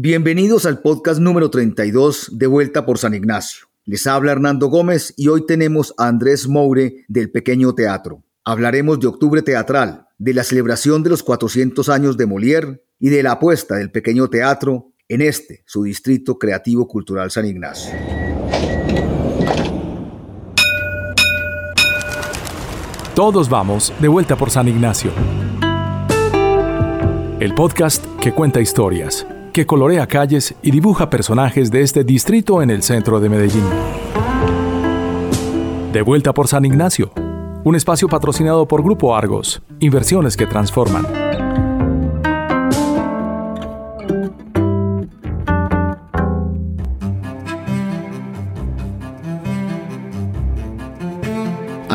Bienvenidos al podcast número 32 de Vuelta por San Ignacio. Les habla Hernando Gómez y hoy tenemos a Andrés Moure del Pequeño Teatro. Hablaremos de Octubre Teatral, de la celebración de los 400 años de Molière y de la apuesta del Pequeño Teatro en este, su distrito creativo cultural San Ignacio. Todos vamos de vuelta por San Ignacio. El podcast que cuenta historias que colorea calles y dibuja personajes de este distrito en el centro de Medellín. De vuelta por San Ignacio, un espacio patrocinado por Grupo Argos, inversiones que transforman.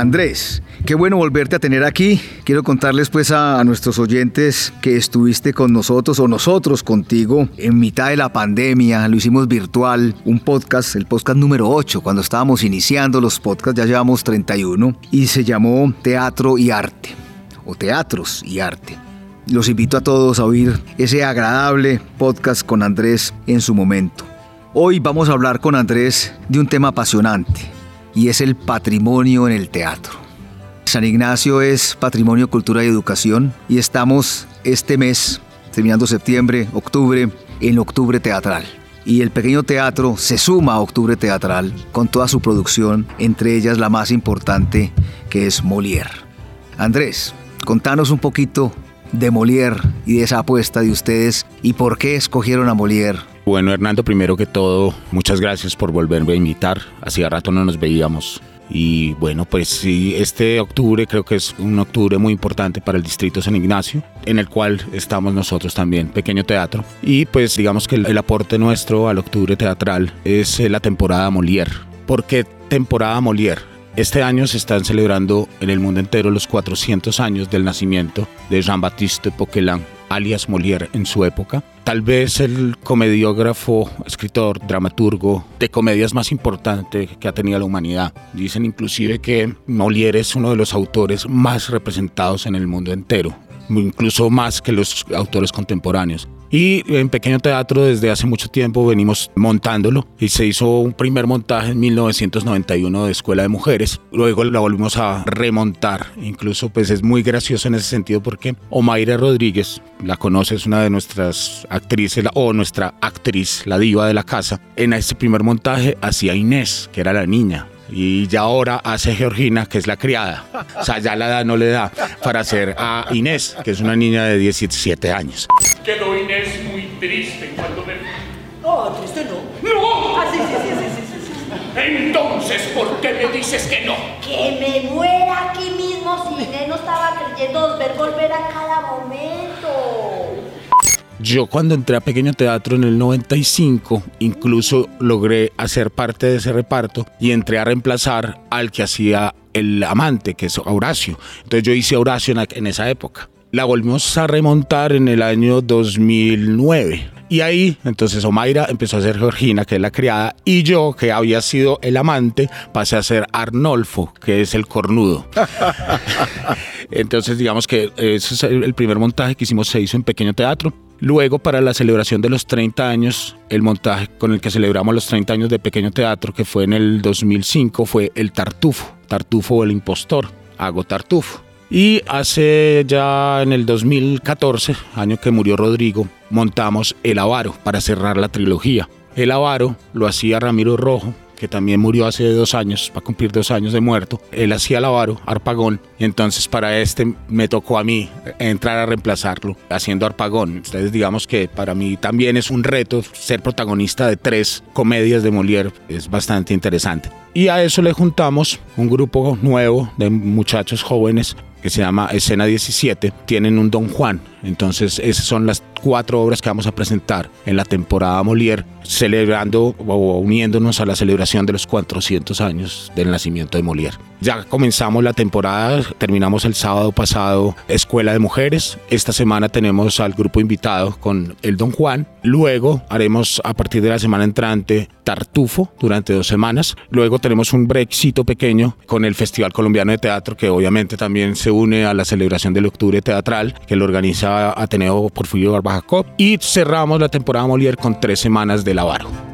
Andrés, Qué bueno volverte a tener aquí. Quiero contarles pues a, nuestros oyentes que estuviste con nosotros o nosotros contigo en mitad de la pandemia. Lo hicimos virtual, un podcast, el podcast número 8, cuando estábamos iniciando los podcasts, ya llevamos 31, y se llamó Teatro y Arte, o Teatros y Arte. Los invito a todos a oír ese agradable podcast con Andrés en su momento. Hoy vamos a hablar con Andrés de un tema apasionante y es el patrimonio en el teatro. San Ignacio es Patrimonio, Cultura y Educación y estamos este mes, terminando septiembre, octubre, en Octubre Teatral. Y el pequeño teatro se suma a Octubre Teatral con toda su producción, entre ellas la más importante que es Molière. Andrés, contanos un poquito de Molière y de esa apuesta de ustedes y por qué escogieron a Molière. Bueno, Hernando, primero que todo, muchas gracias por volverme a invitar. Hacía rato no nos veíamos. Y bueno, pues sí, este octubre creo que es un octubre muy importante para el Distrito San Ignacio, en el cual estamos nosotros también, pequeño teatro. Y pues digamos que el, aporte nuestro al octubre teatral es eh, la temporada Molière. ¿Por qué temporada Molière? Este año se están celebrando en el mundo entero los 400 años del nacimiento de Jean-Baptiste Poquelin, alias Molière en su época. Tal vez el comediógrafo, escritor, dramaturgo de comedias más importante que ha tenido la humanidad. Dicen inclusive que Molière es uno de los autores más representados en el mundo entero, incluso más que los autores contemporáneos. Y en pequeño teatro desde hace mucho tiempo venimos montándolo y se hizo un primer montaje en 1991 de Escuela de Mujeres. Luego la volvimos a remontar. Incluso pues es muy gracioso en ese sentido porque Omaira Rodríguez, la conoce, es una de nuestras actrices o nuestra actriz, la diva de la casa. En ese primer montaje hacía Inés, que era la niña y ya ahora hace Georgina, que es la criada. O sea, ya la edad no le da para hacer a Inés, que es una niña de 17 años. Quedó Inés muy triste cuando me... No, triste no. ¡No! Ah, sí, sí, sí, sí, sí, sí. Entonces, ¿por qué me dices que no? Que me muera aquí mismo si Inés no estaba creyendo ver volver a cada momento. Yo cuando entré a Pequeño Teatro en el 95, incluso logré hacer parte de ese reparto y entré a reemplazar al que hacía el amante, que es Horacio. Entonces yo hice Horacio en esa época. La volvimos a remontar en el año 2009. Y ahí, entonces Omaira empezó a ser Georgina, que es la criada, y yo, que había sido el amante, pasé a ser Arnolfo, que es el cornudo. entonces, digamos que ese es el primer montaje que hicimos, se hizo en pequeño teatro. Luego, para la celebración de los 30 años, el montaje con el que celebramos los 30 años de Pequeño Teatro, que fue en el 2005, fue El Tartufo, Tartufo o el Impostor, hago Tartufo. Y hace ya en el 2014, año que murió Rodrigo, montamos El Avaro para cerrar la trilogía. El Avaro lo hacía Ramiro Rojo, que también murió hace dos años, va a cumplir dos años de muerto. Él hacía Lavaro, Arpagón, y entonces para este me tocó a mí entrar a reemplazarlo haciendo Arpagón. Entonces digamos que para mí también es un reto ser protagonista de tres comedias de Molière, es bastante interesante. Y a eso le juntamos un grupo nuevo de muchachos jóvenes que se llama Escena 17, tienen un Don Juan. Entonces esas son las cuatro obras que vamos a presentar en la temporada Molière, celebrando o uniéndonos a la celebración de los 400 años del nacimiento de Molière. Ya comenzamos la temporada, terminamos el sábado pasado Escuela de Mujeres. Esta semana tenemos al grupo invitado con el Don Juan. Luego haremos a partir de la semana entrante Tartufo durante dos semanas. Luego tenemos un brexito pequeño con el Festival Colombiano de Teatro que obviamente también se une a la celebración del octubre teatral que lo organiza Ateneo Porfirio Barbajacop y cerramos la temporada Molière con tres semanas de Lavaro.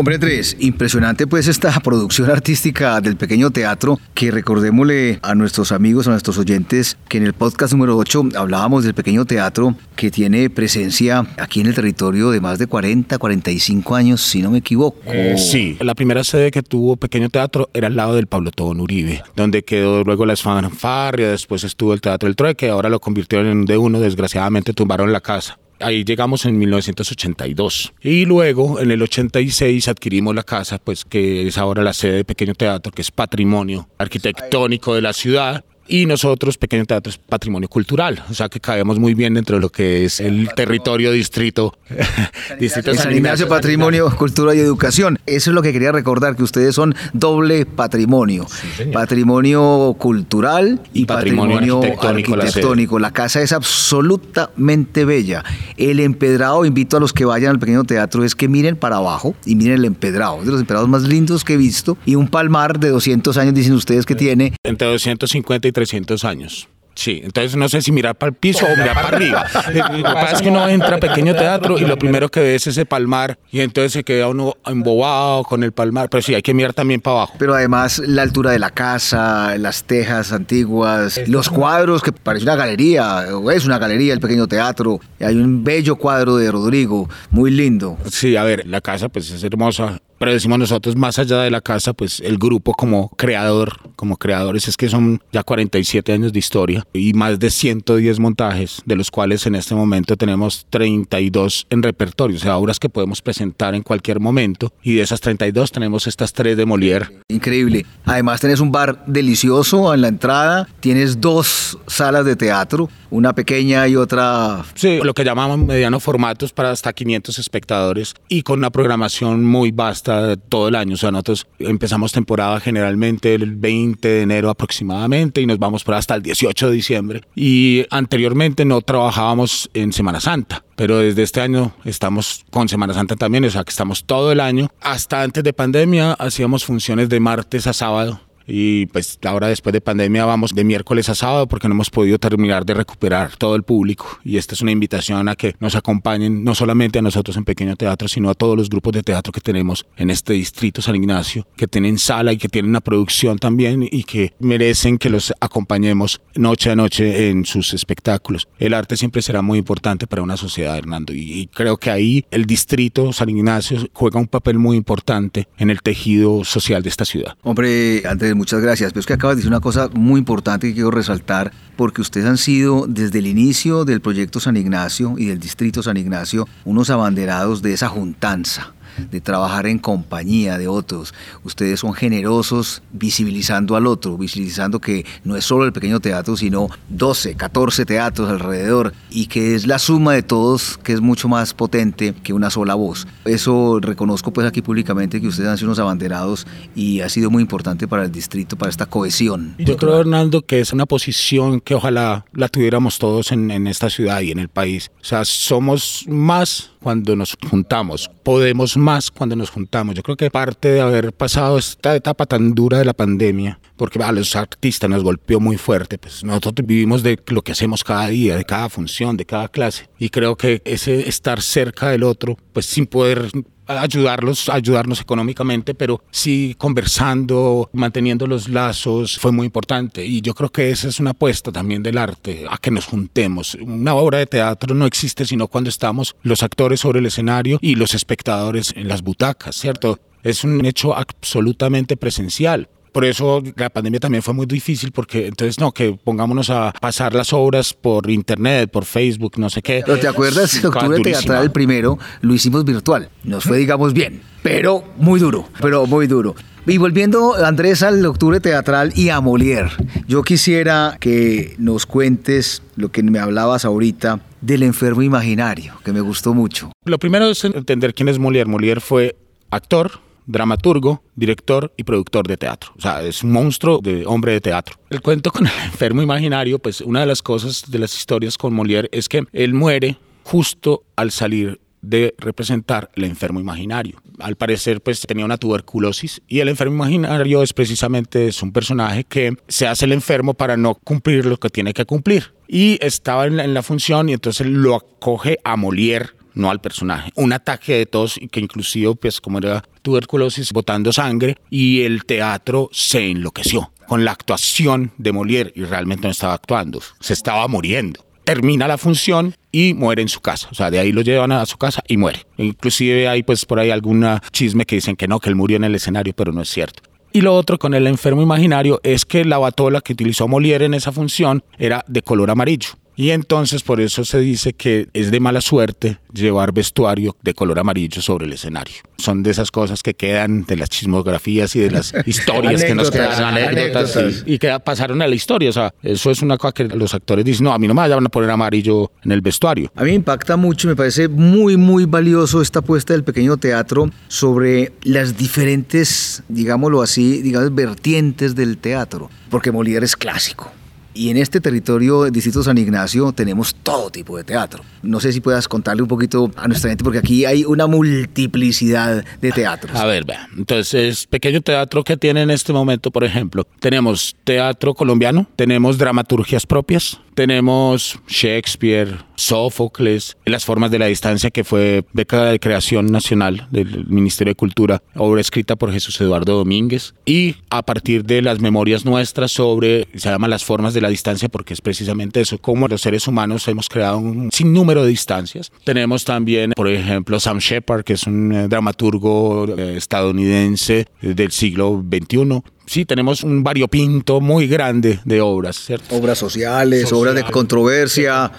Hombre Andrés, impresionante pues esta producción artística del pequeño teatro que recordémosle a nuestros amigos, a nuestros oyentes que en el podcast número 8 hablábamos del pequeño teatro que tiene presencia aquí en el territorio de más de 40, 45 años, si no me equivoco. Eh, sí, la primera sede que tuvo pequeño teatro era al lado del Pablo Tobón Uribe, donde quedó luego la fanfarria, después estuvo el Teatro del Trueque, ahora lo convirtieron en un D1, desgraciadamente tumbaron la casa. Ahí llegamos en 1982. Y luego, en el 86, adquirimos la casa, pues que es ahora la sede de Pequeño Teatro, que es patrimonio arquitectónico de la ciudad y nosotros, Pequeño Teatro, es patrimonio cultural, o sea que caemos muy bien dentro de lo que es el territorio distrito. distrito San Ignacio, Patrimonio, Cultura y Educación. Eso es lo que quería recordar, que ustedes son doble patrimonio. patrimonio cultural y, patrimonio, arquitectónico. La, casa es absolutamente bella. El empedrado, invito a los que vayan al Pequeño Teatro, es que miren para abajo y miren el empedrado. Es de los empedrados más lindos que he visto. Y un palmar de 200 años, dicen ustedes que tiene. Entre 250 y 300 años. Sí, entonces no sé si mirar para el piso o mirar para arriba. Lo que pasa es que uno entra a pequeño teatro y lo primero que ve es ese palmar y entonces se queda uno embobado con el palmar, pero sí, hay que mirar también para abajo. Pero además la altura de la casa, las tejas antiguas, los cuadros que parece una galería, o es una galería el pequeño teatro. Hay un bello cuadro de Rodrigo, muy lindo. Sí, a ver, la casa pues es hermosa, pero decimos nosotros, más allá de la casa, pues el grupo como creador, como creadores, es que son ya 47 años de historia y más de 110 montajes, de los cuales en este momento tenemos 32 en repertorio, o sea, obras que podemos presentar en cualquier momento. Y de esas 32 tenemos estas tres de Molière. Increíble. Además, tenés un bar delicioso en la entrada, tienes dos salas de teatro, una pequeña y otra. Sí, lo que llamamos medianos formatos para hasta 500 espectadores y con una programación muy vasta todo el año. O sea, nosotros empezamos temporada generalmente el 20 de enero aproximadamente y nos vamos por hasta el 18 de diciembre. Y anteriormente no trabajábamos en Semana Santa pero desde este año estamos con Semana Santa también, o sea que estamos todo el año. Hasta antes de pandemia hacíamos funciones de martes a sábado y pues ahora después de pandemia vamos de miércoles a sábado porque no hemos podido terminar de recuperar todo el público y esta es una invitación a que nos acompañen no solamente a nosotros en Pequeño Teatro, sino a todos los grupos de teatro que tenemos en este distrito San Ignacio, que tienen sala y que tienen una producción también y que merecen que los acompañemos noche a noche en sus espectáculos. El arte siempre será muy importante para una sociedad, Hernando, y, creo que ahí el distrito San Ignacio juega un papel muy importante en el tejido social de esta ciudad. Hombre, antes muchas gracias. Pero es que acabas de decir una cosa muy importante que quiero resaltar, porque ustedes han sido desde el inicio del proyecto San Ignacio y del distrito San Ignacio unos abanderados de esa juntanza de trabajar en compañía de otros. Ustedes son generosos visibilizando al otro, visibilizando que no es solo el pequeño teatro, sino 12, 14 teatros alrededor y que es la suma de todos que es mucho más potente que una sola voz. Eso reconozco pues aquí públicamente que ustedes han sido unos abanderados y ha sido muy importante para el distrito, para esta cohesión. Yo creo, Hernando, que es una posición que ojalá la tuviéramos todos en, en esta ciudad y en el país. O sea, somos más cuando nos juntamos, podemos más cuando nos juntamos. Yo creo que parte de haber pasado esta etapa tan dura de la pandemia, porque a los artistas nos golpeó muy fuerte, pues nosotros vivimos de lo que hacemos cada día, de cada función, de cada clase. Y creo que ese estar cerca del otro, pues sin poder ayudarlos, ayudarnos económicamente, pero sí conversando, manteniendo los lazos, fue muy importante. Y yo creo que esa es una apuesta también del arte, a que nos juntemos. Una obra de teatro no existe sino cuando estamos los actores sobre el escenario y los espectadores en las butacas, ¿cierto? Es un hecho absolutamente presencial. Por eso la pandemia también fue muy difícil porque entonces no, que pongámonos a pasar las obras por internet, por Facebook, no sé qué. Pero te acuerdas, el octubre teatral el primero lo hicimos virtual. Nos fue digamos bien, pero muy duro, pero muy duro. Y volviendo, Andrés, al octubre teatral y a Molière, yo quisiera que nos cuentes lo que me hablabas ahorita del enfermo imaginario, que me gustó mucho. Lo primero es entender quién es Molière. Molière fue actor, dramaturgo, director y productor de teatro. O sea, es un monstruo de hombre de teatro. El cuento con el enfermo imaginario, pues una de las cosas de las historias con Molière es que él muere justo al salir de representar el enfermo imaginario. Al parecer, pues tenía una tuberculosis y el enfermo imaginario es precisamente es un personaje que se hace el enfermo para no cumplir lo que tiene que cumplir. Y estaba en la, en la función y entonces lo acoge a Molière no al personaje. Un ataque de tos que inclusive, pues como era tuberculosis, botando sangre y el teatro se enloqueció con la actuación de Molière y realmente no estaba actuando, se estaba muriendo. Termina la función y muere en su casa. O sea, de ahí lo llevan a su casa y muere. Inclusive hay pues por ahí alguna chisme que dicen que no, que él murió en el escenario, pero no es cierto. Y lo otro con el enfermo imaginario es que la batola que utilizó Molière en esa función era de color amarillo. Y entonces por eso se dice que es de mala suerte llevar vestuario de color amarillo sobre el escenario. Son de esas cosas que quedan de las chismografías y de las historias que nos quedan, anécdotas, anécdotas. y, y que pasaron a la historia. O sea, eso es una cosa que los actores dicen, no, a mí no me vayan a poner amarillo en el vestuario. A mí me impacta mucho, me parece muy, muy valioso esta apuesta del pequeño teatro sobre las diferentes, digámoslo así, digamos, vertientes del teatro, porque Molière es clásico. Y en este territorio del Distrito San Ignacio tenemos todo tipo de teatro. No sé si puedas contarle un poquito a nuestra gente, porque aquí hay una multiplicidad de teatros. A ver, vea. Entonces, pequeño teatro que tiene en este momento, por ejemplo, tenemos teatro colombiano, tenemos dramaturgias propias, tenemos Shakespeare, Sófocles, Las formas de la distancia, que fue beca de creación nacional del Ministerio de Cultura, obra escrita por Jesús Eduardo Domínguez, y a partir de las memorias nuestras sobre, se llama Las formas de la distancia, porque es precisamente eso, cómo los seres humanos hemos creado un sinnúmero de distancias. Tenemos también, por ejemplo, Sam Shepard, que es un eh, dramaturgo eh, estadounidense eh, del siglo XXI. Sí, tenemos un variopinto muy grande de obras, ¿cierto? Obras sociales, obras de controversia,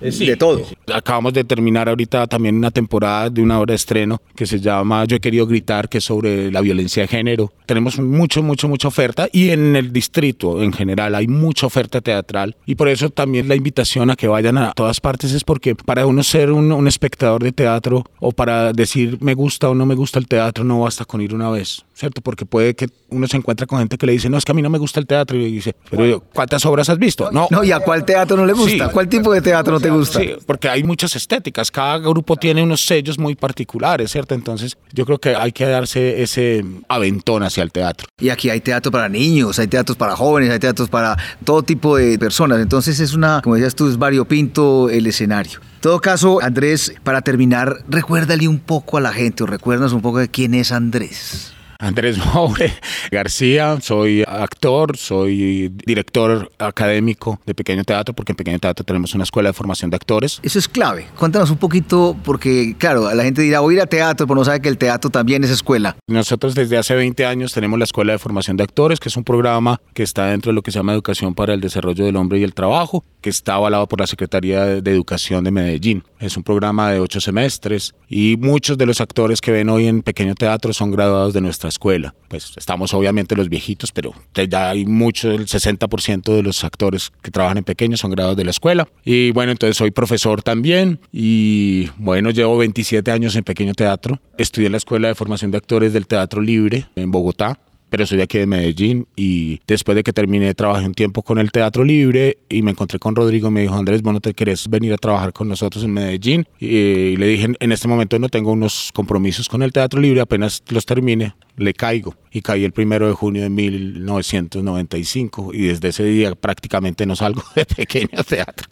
Eh, sí, de todo. sí. Acabamos de terminar ahorita también una temporada de una obra de estreno que se llama Yo he querido gritar, que es sobre la violencia de género. Tenemos mucho, mucho, mucha oferta y en el distrito en general hay mucha oferta teatral y por eso también la invitación a que vayan a todas partes es porque para uno ser un, un espectador de teatro o para decir me gusta o no me gusta el teatro no basta con ir una vez, ¿cierto? Porque puede que uno se encuentra con gente que le dice, no, es que a mí no me gusta el teatro y dice, pero ¿cuántas obras has visto? No, No, ¿y a cuál teatro no le gusta? Sí. ¿Cuál tipo de teatro no te gusta? Sí, porque hay muchas estéticas, cada grupo tiene unos sellos muy particulares, ¿cierto? Entonces yo creo que hay que darse ese aventón hacia el teatro. Y aquí hay teatro para niños, hay teatros para jóvenes, hay teatros para todo tipo de personas. Entonces es una, como decías tú, es variopinto el escenario. En todo caso, Andrés, para terminar, recuérdale un poco a la gente o recuérdanos un poco de quién es Andrés. Andrés Maure García, soy actor, soy director académico de Pequeño Teatro, porque en Pequeño Teatro tenemos una escuela de formación de actores. Eso es clave. Cuéntanos un poquito, porque claro, la gente dirá, voy a ir a teatro, pero no sabe que el teatro también es escuela. Nosotros desde hace 20 años tenemos la Escuela de Formación de Actores, que es un programa que está dentro de lo que se llama Educación para el Desarrollo del Hombre y el Trabajo, que está avalado por la Secretaría de de Educación de Medellín. Es un programa de ocho semestres y muchos de los actores que ven hoy en Pequeño Teatro son graduados de nuestra escuela. Pues estamos obviamente los viejitos, pero ya hay mucho, el 60% de los actores que trabajan en Pequeño son graduados de la escuela. Y bueno, entonces soy profesor también y bueno, llevo 27 años en Pequeño Teatro. Estudié en la Escuela de Formación de Actores del Teatro Libre en Bogotá pero soy de aquí de Medellín y después de que terminé trabajé un tiempo con el Teatro Libre y me encontré con Rodrigo y me dijo, Andrés, ¿vos no te querés venir a trabajar con nosotros en Medellín? Y, le dije, en este momento no tengo unos compromisos con el Teatro Libre, apenas los termine, le caigo. Y caí el primero de junio de 1995 y desde ese día prácticamente no salgo de pequeño teatro.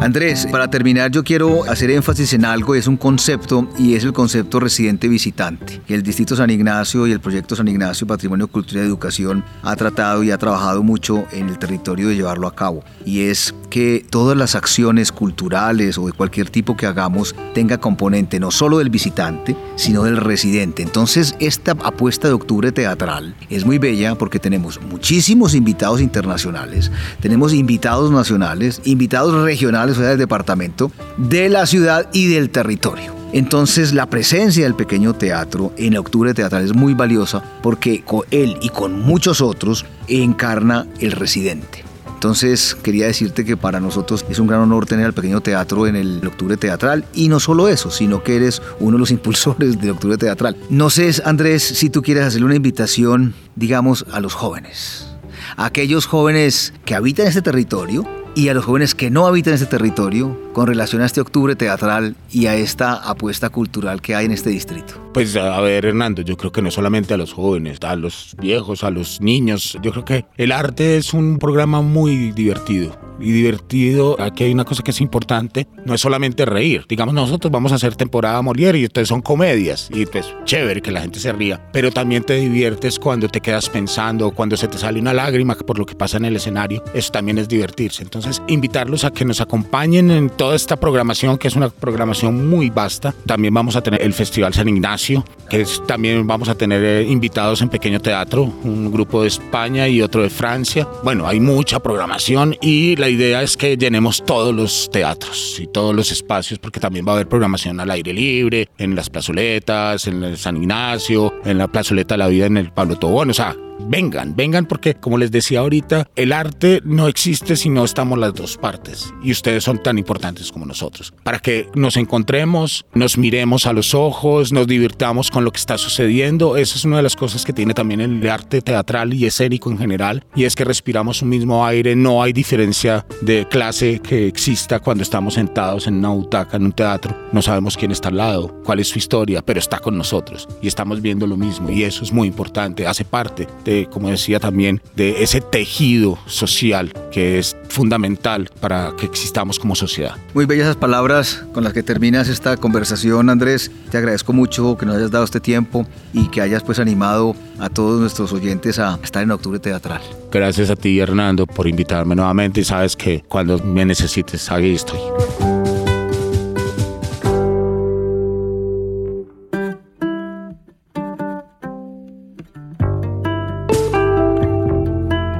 Andrés, para terminar yo quiero hacer énfasis en algo, es un concepto y es el concepto residente visitante, el Distrito San Ignacio y el proyecto San Ignacio Patrimonio, Cultura y Educación ha tratado y ha trabajado mucho en el territorio de llevarlo a cabo. Y es que todas las acciones culturales o de cualquier tipo que hagamos tenga componente no solo del visitante, sino del residente. Entonces esta apuesta de octubre teatral es muy bella porque tenemos muchísimos invitados internacionales, tenemos invitados nacionales, invitados regionales sea, del departamento, de la ciudad y del territorio. Entonces la presencia del pequeño teatro en octubre teatral es muy valiosa porque con él y con muchos otros encarna el residente. Entonces quería decirte que para nosotros es un gran honor tener al pequeño teatro en el Octubre Teatral y no solo eso, sino que eres uno de los impulsores del Octubre Teatral. No sé, Andrés, si tú quieres hacerle una invitación, digamos, a los jóvenes, a aquellos jóvenes que habitan este territorio y a los jóvenes que no habitan este territorio con relación a este octubre teatral y a esta apuesta cultural que hay en este distrito? Pues a ver, Hernando, yo creo que no solamente a los jóvenes, a los viejos, a los niños, yo creo que el arte es un programa muy divertido y divertido. Aquí hay una cosa que es importante, no es solamente reír. Digamos, nosotros vamos a hacer temporada Molière y ustedes son comedias y pues chévere que la gente se ría, pero también te diviertes cuando te quedas pensando, cuando se te sale una lágrima por lo que pasa en el escenario. Eso también es divertirse. Entonces, invitarlos a que nos acompañen en toda esta programación, que es una programación muy vasta. También vamos a tener el Festival San Ignacio, que es, también vamos a tener eh, invitados en pequeño teatro, un grupo de España y otro de Francia. Bueno, hay mucha programación y la la idea es que llenemos todos los teatros y todos los espacios, porque también va a haber programación al aire libre, en las plazoletas, en el San Ignacio, en la plazoleta de la vida en el Pablo Tobón, o sea, vengan, vengan porque como les decía ahorita, el arte no existe si no estamos las dos partes y ustedes son tan importantes como nosotros. Para que nos encontremos, nos miremos a los ojos, nos divirtamos con lo que está sucediendo, esa es una de las cosas que tiene también el arte teatral y escénico en general y es que respiramos un mismo aire, no hay diferencia de clase que exista cuando estamos sentados en una butaca en un teatro, no sabemos quién está al lado, cuál es su historia, pero está con nosotros y estamos viendo lo mismo y eso es muy importante, hace parte como decía también, de ese tejido social que es fundamental para que existamos como sociedad. Muy bellas esas palabras con las que terminas esta conversación, Andrés. Te agradezco mucho que nos hayas dado este tiempo y que hayas pues animado a todos nuestros oyentes a estar en Octubre Teatral. Gracias a ti, Hernando, por invitarme nuevamente y sabes que cuando me necesites, ahí estoy.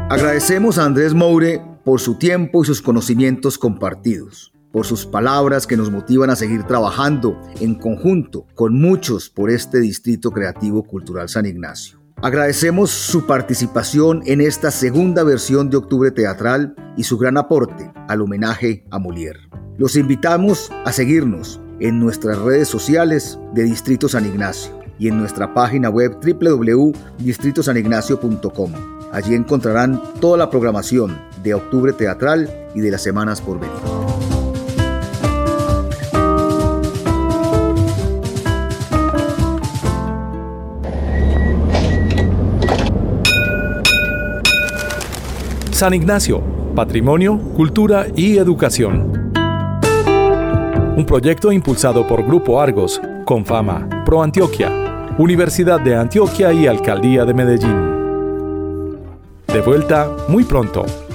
Agradecemos a Andrés Moure por su tiempo y sus conocimientos compartidos, por sus palabras que nos motivan a seguir trabajando en conjunto con muchos por este Distrito Creativo Cultural San Ignacio. Agradecemos su participación en esta segunda versión de Octubre Teatral y su gran aporte al homenaje a Molière. Los invitamos a seguirnos en nuestras redes sociales de Distrito San Ignacio y en nuestra página web www.distritosanignacio.com. Allí encontrarán toda la programación de Octubre Teatral y de las semanas por venir. San Ignacio, Patrimonio, Cultura y Educación. Un proyecto impulsado por Grupo Argos, con fama, Pro Antioquia, Universidad de Antioquia y Alcaldía de Medellín. De vuelta muy pronto.